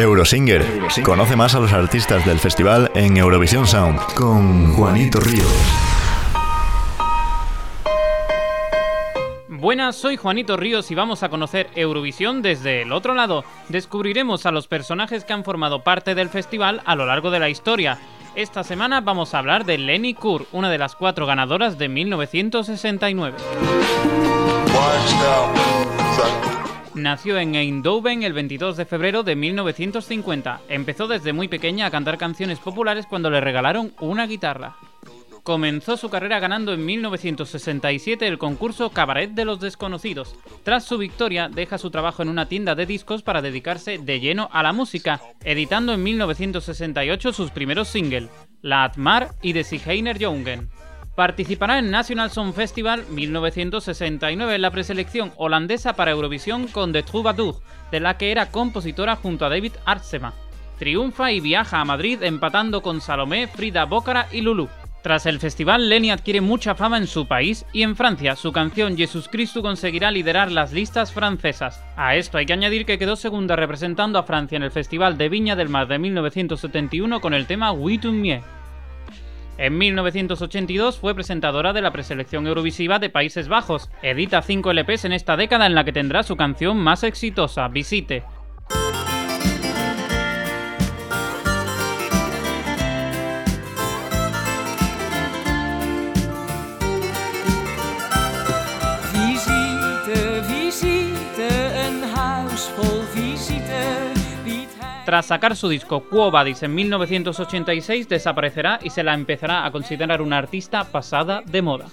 Eurosinger. Conoce más a los artistas del festival en Eurovisión Sound con Juanito Ríos. Buenas, soy Juanito Ríos y vamos a conocer Eurovisión desde el otro lado. Descubriremos a los personajes que han formado parte del festival a lo largo de la historia. Esta semana vamos a hablar de Lenny Kur, una de las cuatro ganadoras de 1969. Nació en Eindhoven el 22 de febrero de 1950. Empezó desde muy pequeña a cantar canciones populares cuando le regalaron una guitarra. Comenzó su carrera ganando en 1967 el concurso Cabaret de los Desconocidos. Tras su victoria, deja su trabajo en una tienda de discos para dedicarse de lleno a la música, editando en 1968 sus primeros singles, La Atmar y De Sigeiner Jungen. Participará en National Song Festival 1969 en la preselección holandesa para Eurovisión con The Troubadour, de la que era compositora junto a David Artsema. Triunfa y viaja a Madrid empatando con Salomé, Frida Bócara y Lulu. Tras el festival, Lenny adquiere mucha fama en su país y en Francia. Su canción Jesús Cristo conseguirá liderar las listas francesas. A esto hay que añadir que quedó segunda representando a Francia en el Festival de Viña del Mar de 1971 con el tema Oui tu mie. En 1982 fue presentadora de la preselección Eurovisiva de Países Bajos. Edita 5 LPs en esta década en la que tendrá su canción más exitosa, Visite. Tras sacar su disco Quo en 1986, desaparecerá y se la empezará a considerar una artista pasada de moda.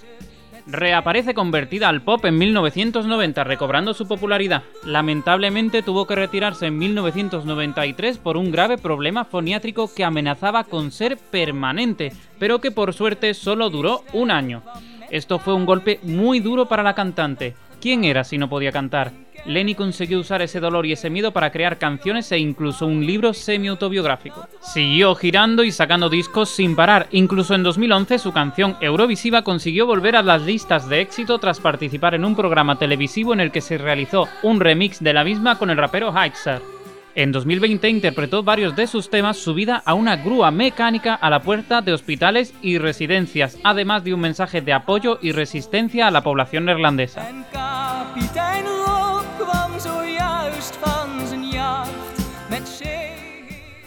Reaparece convertida al pop en 1990, recobrando su popularidad. Lamentablemente tuvo que retirarse en 1993 por un grave problema foniátrico que amenazaba con ser permanente, pero que por suerte solo duró un año. Esto fue un golpe muy duro para la cantante. ¿Quién era si no podía cantar? Lenny consiguió usar ese dolor y ese miedo para crear canciones e incluso un libro semi-autobiográfico. Siguió girando y sacando discos sin parar, incluso en 2011 su canción Eurovisiva consiguió volver a las listas de éxito tras participar en un programa televisivo en el que se realizó un remix de la misma con el rapero Hixer. En 2020 interpretó varios de sus temas subida a una grúa mecánica a la puerta de hospitales y residencias, además de un mensaje de apoyo y resistencia a la población neerlandesa.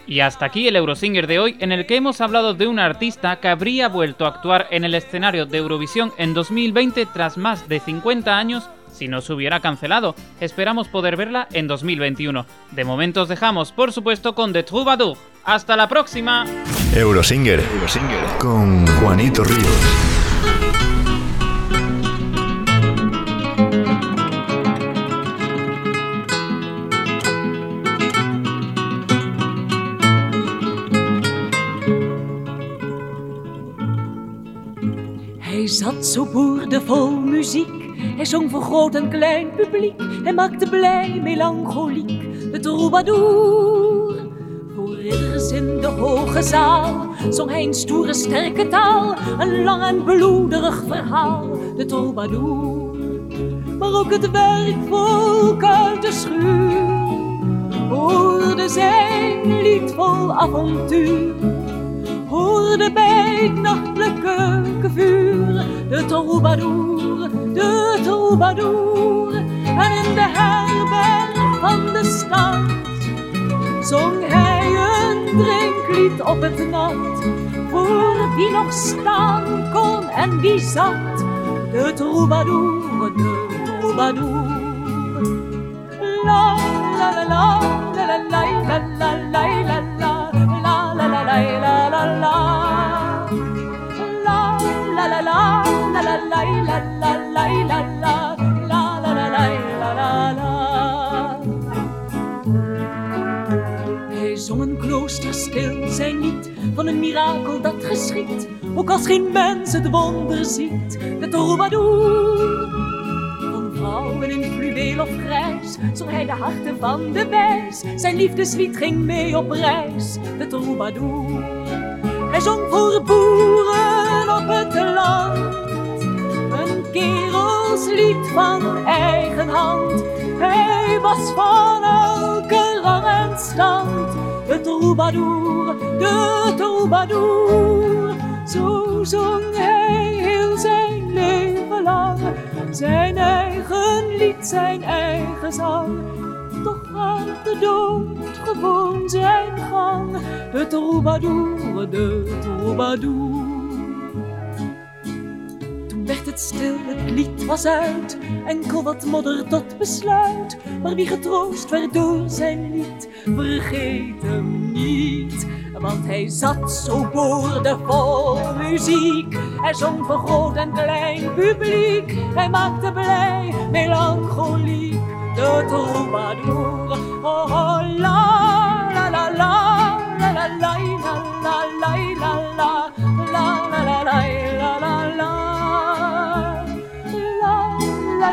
Y hasta aquí el Eurosinger de hoy, en el que hemos hablado de una artista que habría vuelto a actuar en el escenario de Eurovisión en 2020 tras más de 50 años si no se hubiera cancelado. Esperamos poder verla en 2021. De momento os dejamos, por supuesto, con The Troubadour. ¡Hasta la próxima! Eurosinger, Eurosinger. con Juanito Ríos. Zat zo boerdevol muziek. Hij zong voor groot en klein publiek. Hij maakte blij melancholiek de troubadour. Voor ridders in de hoge zaal zong hij een stoere sterke taal. Een lang en bloederig verhaal, de troubadour. Maar ook het werkvolk uit de schuur hoorde zijn lied vol avontuur hoorde bij het nachtelijke vuur de troubadour, de troubadour. En in de herberg van de stad zong hij een drinklied op het nat. Voor wie nog staan kon en wie zat, de troubadour, de troubadour. La la la la la la la la la Een kloosterstil zijn lied van een mirakel dat geschiet, ook als geen mens het wonder ziet, de troubadour. Van vrouwen in fluweel of grijs, zong hij de harten van de wijs, zijn liefdeslied ging mee op reis, de troubadour. Hij zong voor boeren op het land, een kerelslied van eigen hand. Hij was van elke rang en stand troubadour, de troubadour. Zo zong hij heel zijn leven lang, zijn eigen lied, zijn eigen zang. Toch gaat de dood gewoon zijn gang, de troubadour, de troubadour stil, het lied was uit, enkel wat modder tot besluit. Maar wie getroost werd door zijn lied, vergeet hem niet. Want hij zat zo boordevol muziek. Hij zong voor groot en klein publiek. Hij maakte blij, melancholiek, de troubadour. Oh, oh